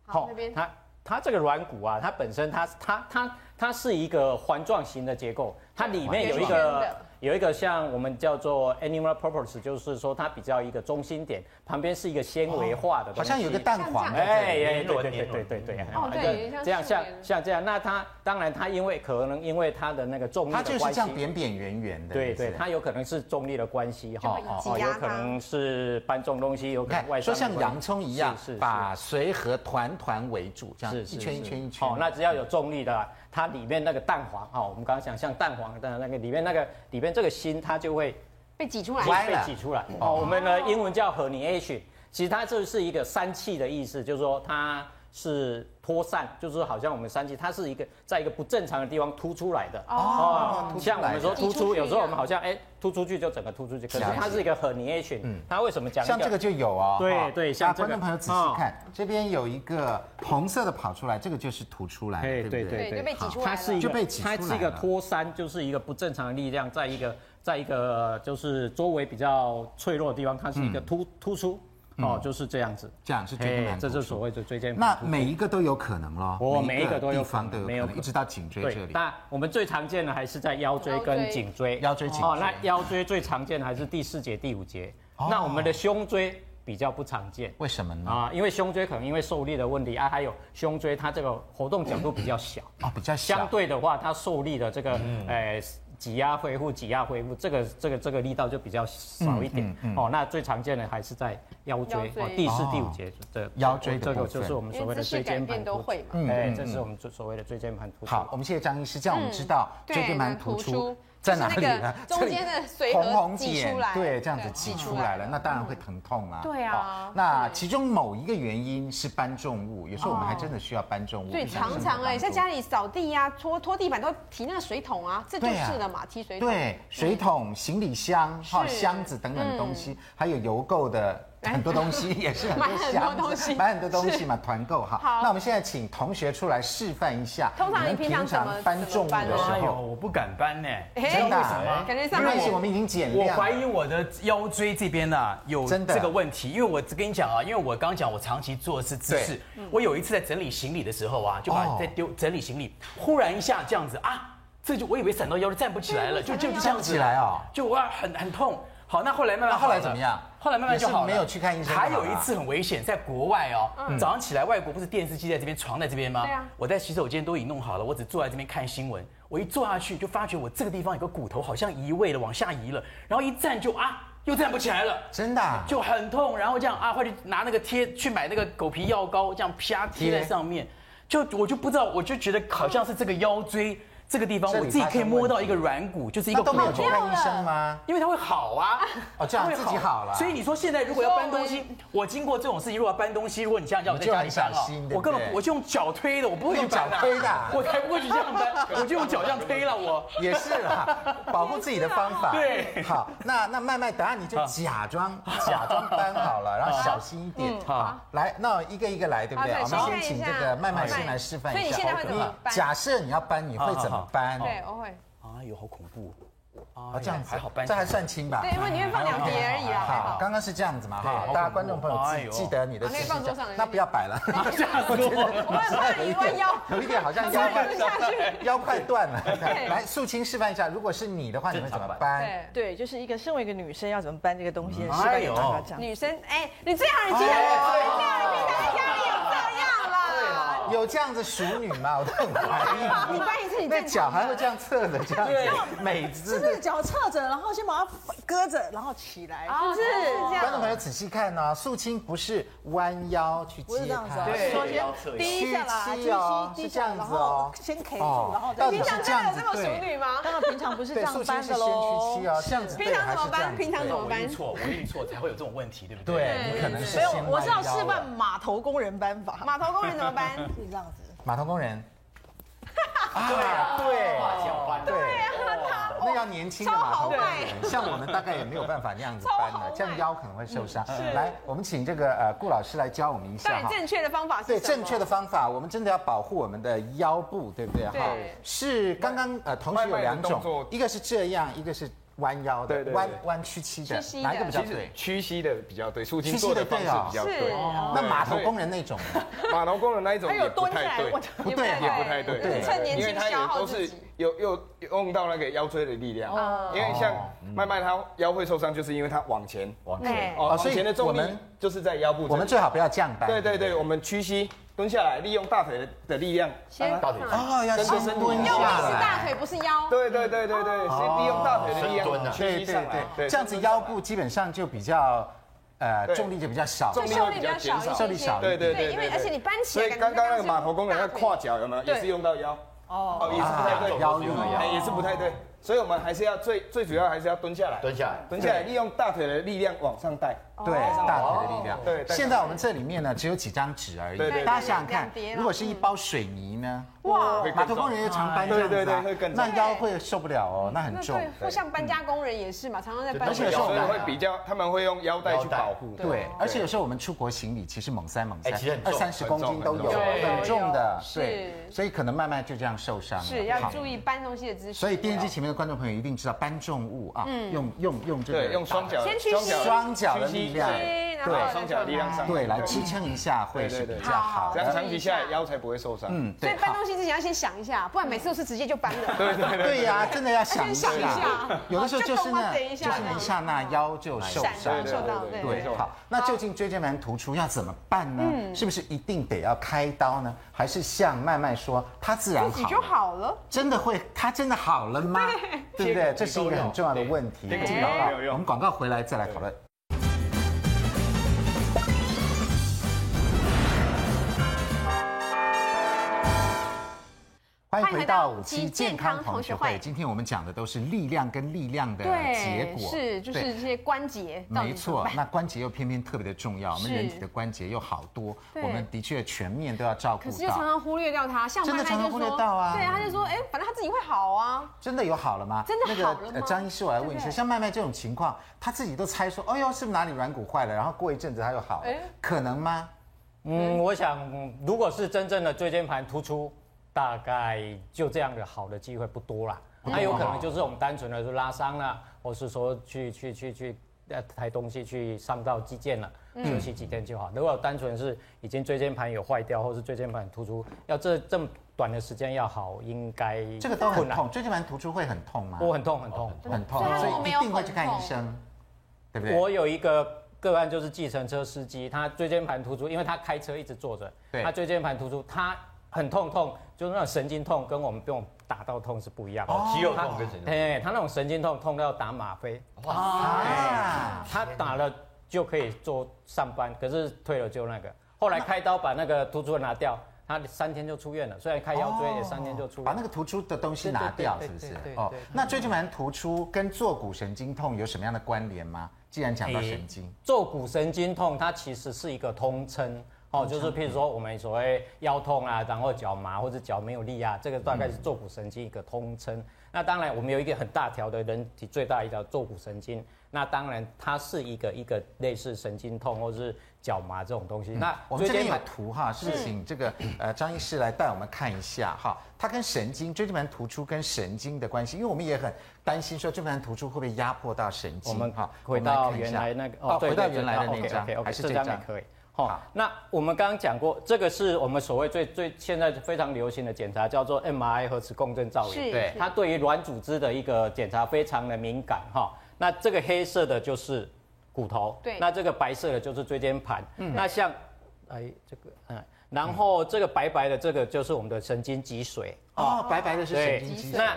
好，它它这个软骨啊，它本身它它它它是一个环状型的结构，它里面有一个。有一个像我们叫做 animal purpose，就是说它比较一个中心点，旁边是一个纤维化的好像有个蛋黄，哎哎，对对对对对对，哦对，这样像像这样，那它当然它因为可能因为它的那个重力的关系，它就是这样扁扁圆圆的，对对，它有可能是重力的关系哈，哦，有可能是搬重东西，有可能外说像洋葱一样，把随和团团围住，这样一圈一圈一圈，哦，那只要有重力的。它里面那个蛋黄哈，我们刚刚讲像蛋黄的那个里面那个里面这个心，它就会被挤出来，被挤出来。哦，我们的英文叫 herniation，其实它就是一个三气的意思，就是说它。是脱散，就是好像我们三七，它是一个在一个不正常的地方凸出来的哦。像我们说突出，有时候我们好像哎突出去就整个突出去，可是它是一个 herniation。嗯，它为什么讲？像这个就有哦。对对，像这个。观众朋友仔细看，这边有一个红色的跑出来，这个就是凸出来，对对对对，就被挤出来。它是一个，它是一个脱散，就是一个不正常的力量，在一个在一个就是周围比较脆弱的地方，它是一个突突出。哦，就是这样子，这样是椎间盘，这是所谓的椎间盘。那每一个都有可能咯，我每一个都有可能，没有一直到颈椎这里。那我们最常见的还是在腰椎跟颈椎，腰椎颈椎。哦，那腰椎最常见的还是第四节、第五节。那我们的胸椎比较不常见，为什么呢？啊，因为胸椎可能因为受力的问题啊，还有胸椎它这个活动角度比较小啊，比较小。相对的话，它受力的这个，哎。挤压恢复，挤压恢复，这个这个这个力道就比较少一点、嗯嗯嗯、哦。那最常见的还是在腰椎，腰椎哦，第四、第五节的腰椎，这个就是我们所谓的椎间盘突出。嗯，哎，这是我们所谓的椎间盘突出。好，我们谢谢张医师，这样我们知道椎间盘突出。在哪里呢？中间的水红红挤出来，对，这样子挤出来了，那当然会疼痛啊。对啊，那其中某一个原因是搬重物，有时候我们还真的需要搬重物。对，常常哎，在家里扫地呀、拖拖地板都提那个水桶啊，这就是了嘛，提水桶。对，水桶、行李箱、哈箱子等等东西，还有邮购的。很多东西也是很多 买很多东西，买很多东西嘛，团购哈。好，那我们现在请同学出来示范一下。通常你平常搬重物的时候，我不敢搬呢。真的？为什么？感觉上没关系，我们已经减量。我怀疑我的腰椎这边呢有这个问题，因为我跟你讲啊，因为我刚刚讲我长期做的是姿势。我有一次在整理行李的时候啊，就把在丢整理行李，忽然一下这样子啊，这就我以为闪到腰就站不起来了，就就这样子起来啊，就哇很很痛。好，那后来慢慢后来怎么样？后来慢慢就好了。没有去看医生。还有一次很危险，在国外哦，早上起来，外国不是电视机在这边，床在这边吗？对啊。我在洗手间都已经弄好了，我只坐在这边看新闻。我一坐下去，就发觉我这个地方有个骨头好像移位了，往下移了。然后一站就啊，又站不起来了。真的？就很痛。然后这样啊，快去拿那个贴去买那个狗皮药膏，这样啪贴在上面。就我就不知道，我就觉得好像是这个腰椎。这个地方我自己可以摸到一个软骨，就是一个骨头。都没有去看医生吗？因为它会好啊。哦，这样自己好了。所以你说现在如果要搬东西，我经过这种事情，如果要搬东西，如果你这样叫我在家里搬啊，我根本我就用脚推的，我不会用脚推的，我才不会去这样搬，我就用脚这样推了。我也是啦，保护自己的方法。对，好，那那麦麦，等下你就假装假装搬好了，然后小心一点。好，来，那一个一个来，对不对？我们先请这个麦麦先来示范一下。所以你现在会怎么搬？假设你要搬，你会怎么搬？对。我会，哎呦，好恐怖啊！这样子还好搬，这还算轻吧？对，因为你会放两叠而已啊。好，刚刚是这样子嘛？哈，大家观众朋友记记得你的可以。放桌上，那不要摆了。我觉得 我怕你弯腰，有一点好像 腰快腰快断了。来，素清示范一下，如果是你的话，你会怎么搬？对，就是一个身为一个女生要怎么搬这个东西，示范给大家讲。女生，哎，你最好你记得，你平常家里有这样啦。有这样子淑女吗？我都很怀疑。你搬一次，你那脚还会这样侧着，这样对，美姿。是脚侧着，然后先把它搁着，然后起来。哦，是这样。观众朋友仔细看呢，素清不是弯腰去接它，对，首先低一下啦，屈膝低下，然后先 K 住，然后再。平常真的有这么淑女吗？当然平常不是这样搬的喽。屈膝哦，这样子。平常怎么搬？平常怎么搬？错，我运错才会有这种问题，对不对？对，你可能是。没有，我是要示范码头工人搬法。码头工人怎么搬？是这样子。码头工人，对啊，对，对啊，他那要年轻的码头工人，像我们大概也没有办法那样子搬的，这样腰可能会受伤。来，我们请这个呃顾老师来教我们一下哈。正确的方法是对，正确的方法，我们真的要保护我们的腰部，对不对？哈，是刚刚呃同时有两种，一个是这样，一个是弯腰的，弯弯屈膝的，哪一个比较对？屈膝的比较对，素清做的方式比较对。那码头工人那种，码头工人那一种也不太对，不对，也不太对，对，趁年轻消耗自己。有有用到那个腰椎的力量，因为像麦麦他腰会受伤，就是因为他往前。往前。哦，往前的重力就是在腰部。我们最好不要降班。对对对，我们屈膝蹲下来，利用大腿的力量，先大腿哦，要先蹲下来。用力是大腿，不是腰。对对对对对，先利用大腿的力量屈膝上来，这样子腰部基本上就比较。呃，重力就比较小，重力比较减少，重力小。对对对，因为而且你搬起来，所以刚刚那个码头工人要跨脚有没有？也是用到腰。哦，也是不太对，腰力也是不太对。所以我们还是要最最主要还是要蹲下来，蹲下来，蹲下来，利用大腿的力量往上带。对，大腿的力量。对，现在我们这里面呢，只有几张纸而已。对对。大家想想看，如果是一包水泥呢？哇，码头工人又常搬这样子啊，那腰会受不了哦，那很重。或像搬家工人也是嘛，常常在搬。而且有时候会比较，他们会用腰带去保护。对，而且有时候我们出国行李其实猛塞猛塞，二三十公斤都有，很重的。对，所以可能慢慢就这样受伤了。是要注意搬东西的姿势。所以电视机前面的观众朋友一定知道搬重物啊，用用用这个用双脚，先屈膝，双脚的力量。对，双脚力量上，对，来支撑一下会是比较好，这样长期下来腰才不会受伤。嗯，所以搬东西之前要先想一下，不然每次都是直接就搬的。对对对呀，真的要想一下。有的时候就是那，就是一下那腰就受伤。受到对。好，那究竟椎间盘突出要怎么办呢？是不是一定得要开刀呢？还是像麦麦说，他自然自己就好了？真的会？他真的好了吗？对不对？这是一个很重要的问题。我们广告回来再来讨论。欢迎回到五期健康同学会。今天我们讲的都是力量跟力量的结果，是就是这些关节。没错，那关节又偏偏特别的重要。我们人体的关节又好多，我们的确全面都要照顾到。可是又常常忽略掉它，像真的常常忽略到啊。对，他就说，哎，反正他自己会好啊。真的有好了吗？真的好了吗？那个张医师，我来问一下，像麦麦这种情况，他自己都猜说，哎呦，是不是哪里软骨坏了？然后过一阵子他又好了，可能吗？嗯，我想，如果是真正的椎间盘突出。大概就这样的好的机会不多了，那有可能就是我们单纯的就拉伤了，或是说去去去去呃抬东西去伤到肌腱了，休息几天就好。如果单纯是已经椎间盘有坏掉，或是椎间盘突出，要这这么短的时间要好，应该这个都很痛。椎间盘突出会很痛吗？我，很痛很痛很痛，所以一定会去看医生，对不对？我有一个个案就是计程车司机，他椎间盘突出，因为他开车一直坐着，他椎间盘突出，他。很痛痛，就是那种神经痛，跟我们不用打到痛是不一样的。哦，肌肉痛跟神经痛。哎，他那种神经痛痛到要打吗啡。哇，他打了就可以做上班，可是退了就那个。后来开刀把那个突出拿掉，他三天就出院了。虽然开腰椎也三天就出院。把那个突出的东西拿掉，是不是？哦，那椎间盘突出跟坐骨神经痛有什么样的关联吗？既然讲到神经，坐骨神经痛它其实是一个通称。哦，就是譬如说我们所谓腰痛啊，然后脚麻或者脚没有力啊，这个大概是坐骨神经一个通称。那当然我们有一个很大条的人体最大一条坐骨神经，那当然它是一个一个类似神经痛或者是脚麻这种东西。那我们这边有图哈，是请这个呃张医师来带我们看一下哈，它跟神经椎间盘突出跟神经的关系，因为我们也很担心说椎间盘突出会不会压迫到神经。我们好回到原来那个哦，回到原来的那张，还是这张也可以。好，那我们刚刚讲过，这个是我们所谓最最现在非常流行的检查，叫做 MRI 核磁共振造影。对，它对于软组织的一个检查非常的敏感哈。那这个黑色的就是骨头，对。那这个白色的就是椎间盘。嗯。那像，哎，这个，嗯，然后这个白白的这个就是我们的神经脊髓。哦，白白的是神经脊髓。那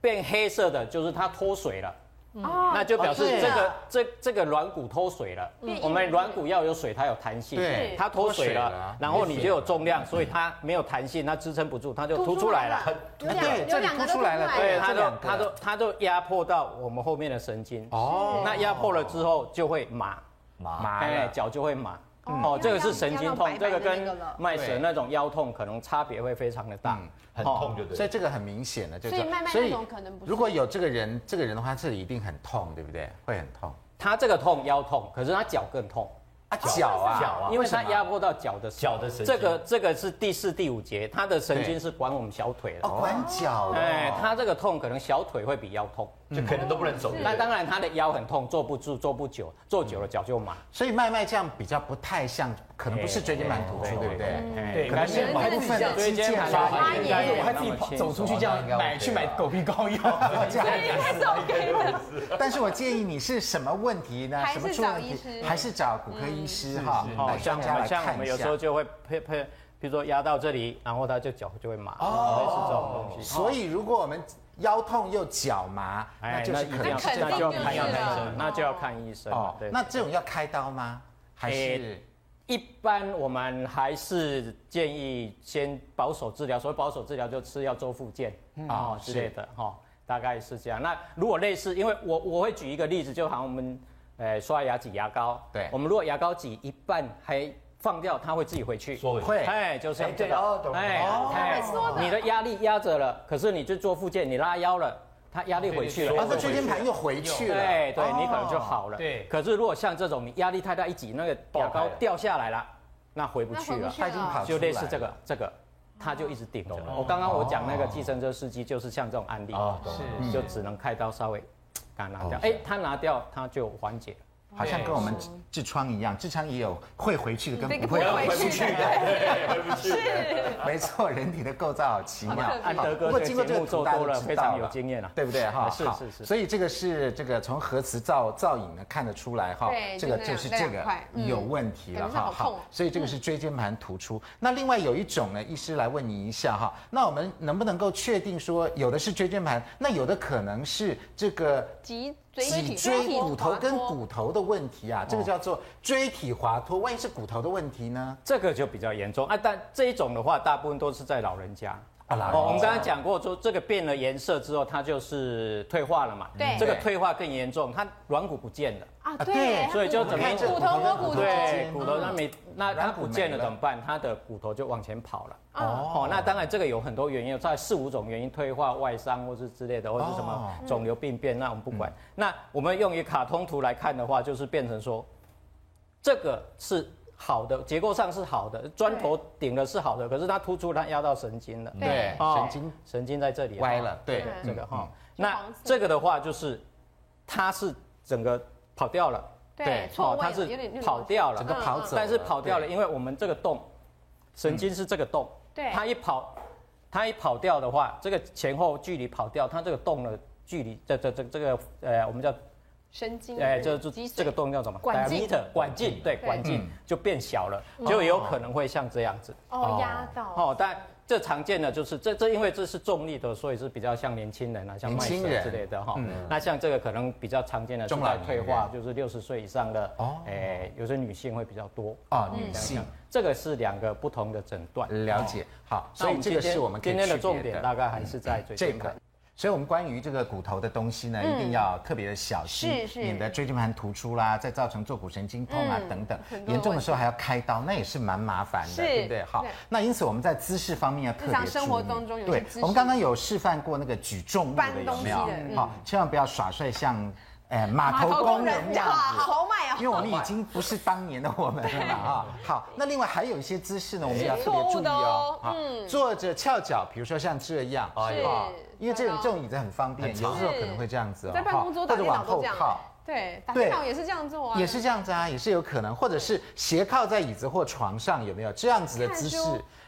变黑色的就是它脱水了。哦，那就表示这个这这个软骨脱水了。我们软骨要有水，它有弹性。对，它脱水了，然后你就有重量，所以它没有弹性，它支撑不住，它就凸出来了。对，这里凸出来了。对，它就它就它就压迫到我们后面的神经。哦，那压迫了之后就会麻麻，哎，脚就会麻。哦，这个是神经痛，这个跟麦神那种腰痛可能差别会非常的大。很痛就对，所以这个很明显的，就是所以麦麦那种可能不。如果有这个人，这个人的话，这里一定很痛，对不对？会很痛。他这个痛腰痛，可是他脚更痛。啊，脚啊，脚啊，因为他压迫到脚的脚的神经。这个这个是第四、第五节，他的神经是管我们小腿的。哦，管脚。哎，他这个痛可能小腿会比腰痛，就可能都不能走。那当然，他的腰很痛，坐不住，坐不久，坐久了脚就麻。所以麦麦这样比较不太像，可能不是椎间盘突出，对不对？对，可能是某部分的椎间盘发炎。我还自己走出去这样买去买狗皮膏药，这样应该是 OK 的。但是我建议你是什么问题呢？还是找医师，还是找骨科医师哈。哦，像我们像我们有时候就会配配，比如说压到这里，然后他就脚就会麻，类似这种东西。所以如果我们腰痛又脚麻，那就是可能那就要看医生，那就要看医生。哦，那这种要开刀吗？还是一般我们还是建议先保守治疗，所谓保守治疗就吃药做复健啊之类的哈，大概是这样。那如果类似，因为我我会举一个例子，就好像我们。呃，刷牙挤牙膏，对，我们如果牙膏挤一半还放掉，它会自己回去，会，哎，就是这个，哎，哎，你的压力压着了，可是你就做附件，你拉腰了，它压力回去了，然后椎间盘又回去了，对对，你可能就好了，对。可是如果像这种你压力太大一挤，那个牙膏掉下来了，那回不去了，它已经跑就类似这个这个，它就一直顶着。我刚刚我讲那个计程车司机就是像这种案例，是，就只能开刀稍微给它拿掉，哎，它拿掉它就缓解。了。好像跟我们痔疮一样，痔疮也有会回去的跟不会回去的。是，没错，人体的构造好奇妙。安德哥，不过经过这个做多了，非常有经验了，对不对哈？是是是。所以这个是这个从核磁造造影呢看得出来哈，这个就是这个有问题了哈。好，所以这个是椎间盘突出。那另外有一种呢，医师来问你一下哈，那我们能不能够确定说有的是椎间盘，那有的可能是这个脊脊椎骨头跟骨头的问题啊，这个叫做椎体滑脱。万一是骨头的问题呢？这个就比较严重啊。但这一种的话，大部分都是在老人家。哦，我们刚才讲过，说这个变了颜色之后，它就是退化了嘛。对。这个退化更严重，它软骨不见了。啊，对。所以就怎么骨头和骨头。对，骨头那没那它不见了怎么办？它的骨头就往前跑了。哦，那当然这个有很多原因，在四五种原因，退化、外伤或是之类的，或是什么肿瘤病变，那我们不管。那我们用一卡通图来看的话，就是变成说，这个是好的，结构上是好的，砖头顶的是好的，可是它突出它压到神经了。对，神经。神经在这里歪了。对，这个哈，那这个的话就是，它是整个跑掉了。对，错，它是跑掉了，整个跑走，但是跑掉了，因为我们这个洞，神经是这个洞。对，它一跑，它一跑掉的话，这个前后距离跑掉，它这个洞的距离，这这这这个呃，我们叫神经，哎，这这这个洞叫什么？管径，管径，对，管径就变小了，就有可能会像这样子。哦，压到。哦，但这常见的就是这这，因为这是重力的，所以是比较像年轻人啊，像麦瑟之类的哈。那像这个可能比较常见的，中老退化，就是六十岁以上的，哦，哎，有些女性会比较多。啊，女性。这个是两个不同的诊断，了解。好，所以这个是我们今天的重点，大概还是在这个。所以，我们关于这个骨头的东西呢，一定要特别的小心，免得椎间盘突出啦，再造成坐骨神经痛啊等等。严重的时候还要开刀，那也是蛮麻烦的，对不对？好，那因此我们在姿势方面要特别注意。生活当中有对，我们刚刚有示范过那个举重物的有没有？好，千万不要耍帅，像。哎，码头工人这样子！因为我们已经不是当年的我们了嘛啊。好，那另外还有一些姿势呢，我们要特别注意哦。嗯，坐着翘脚，比如说像这样啊，因为这种这种椅子很方便，有时候可能会这样子哦，在办公桌打电脑都这样。对，打电脑也是这样做啊，也是这样子啊，也是有可能，或者是斜靠在椅子或床上，有没有这样子的姿势？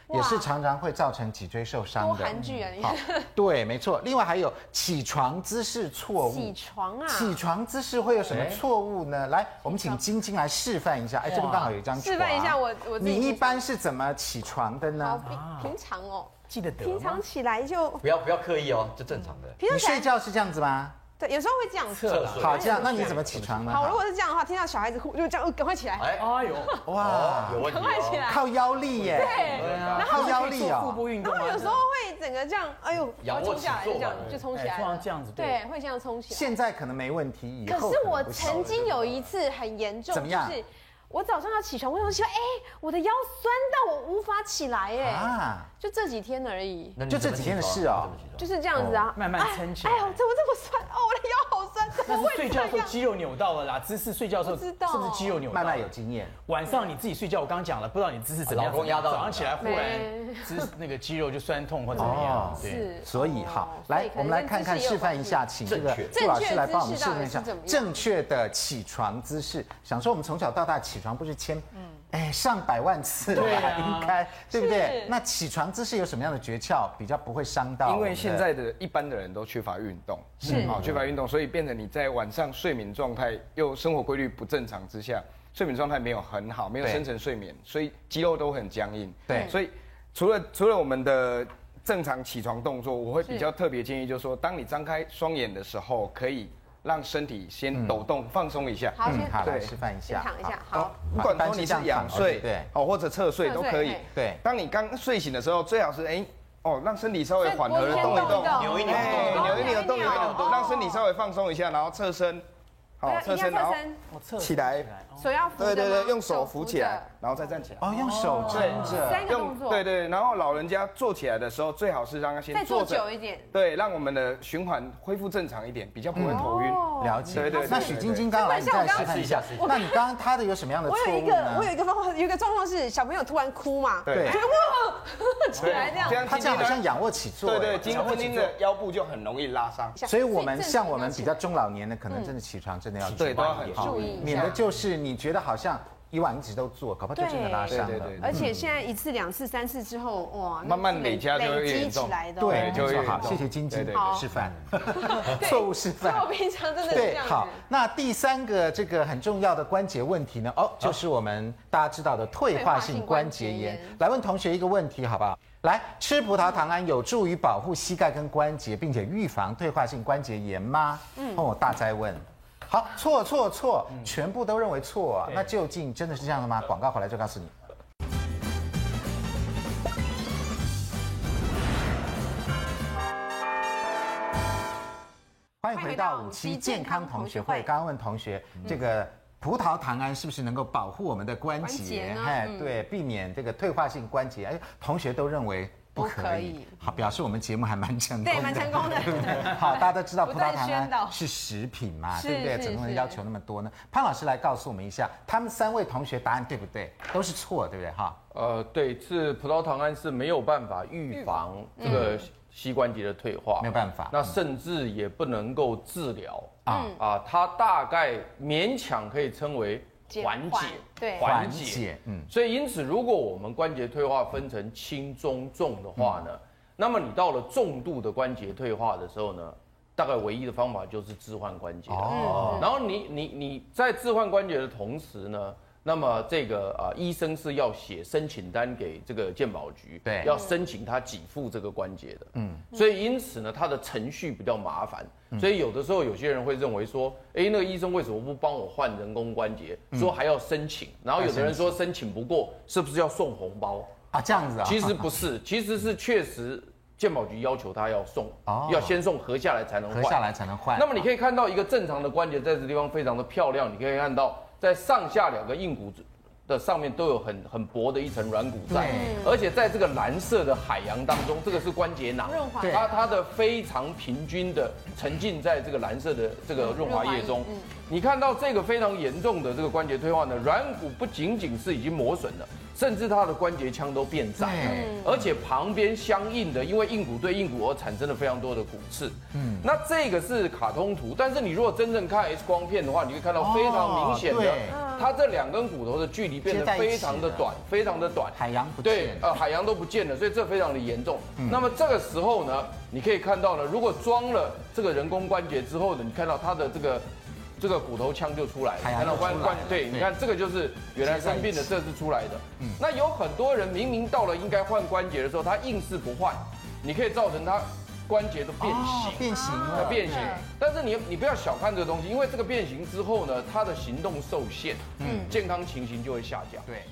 也是常常会造成脊椎受伤的。韩剧啊，你好，对，没错。另外还有起床姿势错误。起床啊？起床姿势会有什么错误呢？来，我们请晶晶来示范一下。哎，这边刚好有一张床。示范一下我我。你一般是怎么起床的呢？平常哦，记得得。平常起来就不要不要刻意哦，就正常的。你睡觉是这样子吗？对，有时候会这样侧。好，这样，那你怎么起床呢？好，如果是这样的话，听到小孩子哭，就这样，赶快起来。哎，哎呦，哇，有问题。赶快起来，靠腰力耶。对，然后靠腰力啊。腹部运动。然后有时候会整个这样，哎呦，然后冲下来就这样，就冲起来。突然这样子。对，会这样冲起来。现在可能没问题，以后。可是我曾经有一次很严重，怎么样？就是我早上要起床，我想说，哎，我的腰酸到我无法起来，哎。啊。就这几天而已。就这几天的事啊。就是这样子啊。慢慢撑起来。哎呦，怎么这么酸？哦，我的腰好酸。那是睡觉的时候肌肉扭到了啦，姿势睡觉的时候是不是肌肉扭到？慢慢有经验。晚上你自己睡觉，我刚刚讲了，不知道你姿势怎么样，老公压到，早上起来忽然姿那个肌肉就酸痛或怎么样。是，所以好，来我们来看看示范一下，请这个顾老师来帮我们示范一下正确的起床姿势。想说我们从小到大起床不是千哎上百万次了，应该对不对？那起床姿势有什么样的诀窍，比较不会伤到？因为现在的一般的人都缺乏运动，是啊，缺乏运动，所以变成你在晚上睡眠状态又生活规律不正常之下，睡眠状态没有很好，没有深层睡眠，所以肌肉都很僵硬。对，所以除了除了我们的正常起床动作，我会比较特别建议，就是说，当你张开双眼的时候，可以。让身体先抖动，放松一下。好，先好，来示范一下。躺一下，好。不管说你是仰睡，对，哦，或者侧睡都可以。对。当你刚睡醒的时候，最好是哎，哦，让身体稍微缓和的动一动，扭一扭，扭一扭，动一动，让身体稍微放松一下，然后侧身。好，侧身，然后起来，手要扶着，对对对，用手扶起来，然后再站起来。哦，用手撑着，三个动作。对对，然后老人家坐起来的时候，最好是让他先坐久一点，对，让我们的循环恢复正常一点，比较不会头晕。了解。对对。那许晶晶刚刚来，你再示范一下。那你刚刚他的有什么样的？我有一个，我有一个方法，有一个状况是小朋友突然哭嘛，对，起来这样，他这样好像仰卧起坐，对对，紧绷紧的腰部就很容易拉伤。所以我们像我们比较中老年的，可能真的起床真的要对都要很。注意，免得就是你觉得好像以往一直都做，搞不好就真的拉伤了。而且现在一次、两次、三次之后，哇，慢慢累加就会积起来的。对，就会好。谢谢晶晶示范，错误示范。我平常真的对。好，那第三个这个很重要的关节问题呢？哦，就是我们大家知道的退化性关节炎。来问同学一个问题，好不好？来，吃葡萄糖胺有助于保护膝盖跟关节，并且预防退化性关节炎吗？嗯，哦，大哉问。好，错错错，全部都认为错啊！那究竟真的是这样的吗？广告回来就告诉你。欢迎回到五期健康同学会。刚刚问同学，这个葡萄糖胺是不是能够保护我们的关节？哎，对，避免这个退化性关节。哎，同学都认为。不可以，好，表示我们节目还蛮成功的，对，蛮成功的。好，大家都知道葡萄糖胺是食品嘛，对不对？怎么能要求那么多呢？潘老师来告诉我们一下，他们三位同学答案对不对？都是错，对不对？哈，呃，对，是葡萄糖胺是没有办法预防这个膝关节的退化，没有办法，那甚至也不能够治疗。啊。啊，它大概勉强可以称为。缓解，对，缓解，嗯，所以因此，如果我们关节退化分成轻、中、重的话呢，那么你到了重度的关节退化的时候呢，大概唯一的方法就是置换关节。哦，然后你你你在置换关节的同时呢，那么这个啊医生是要写申请单给这个健保局，对，要申请他给付这个关节的，嗯，所以因此呢，他的程序比较麻烦。所以有的时候有些人会认为说，哎，那个医生为什么不帮我换人工关节？说还要申请，然后有的人说申请不过，是不是要送红包啊？这样子啊？其实不是，其实是确实健保局要求他要送，要先送合下来才能换，合下来才能换。那么你可以看到一个正常的关节在这地方非常的漂亮，你可以看到在上下两个硬骨的上面都有很很薄的一层软骨在，而且在这个蓝色的海洋当中，这个是关节囊，它它的非常平均的沉浸在这个蓝色的这个润滑液中。你看到这个非常严重的这个关节退化呢，软骨不仅仅是已经磨损了。甚至它的关节腔都变窄了，而且旁边相应的，因为硬骨对硬骨而产生了非常多的骨刺。嗯，那这个是卡通图，但是你如果真正看 X 光片的话，你会看到非常明显的，它这两根骨头的距离变得非常的短，非常的短。海洋不见对，呃，海洋都不见了，所以这非常的严重。那么这个时候呢，你可以看到呢，如果装了这个人工关节之后呢，你看到它的这个。这个骨头腔就出来了，看到关关对，你看这个就是原来生病的，这是出来的。嗯，那有很多人明明到了应该换关节的时候，他硬是不换，你可以造成他关节的变形，变形了，变形。但是你你不要小看这个东西，因为这个变形之后呢，他的行动受限，嗯，健康情形就会下降。对。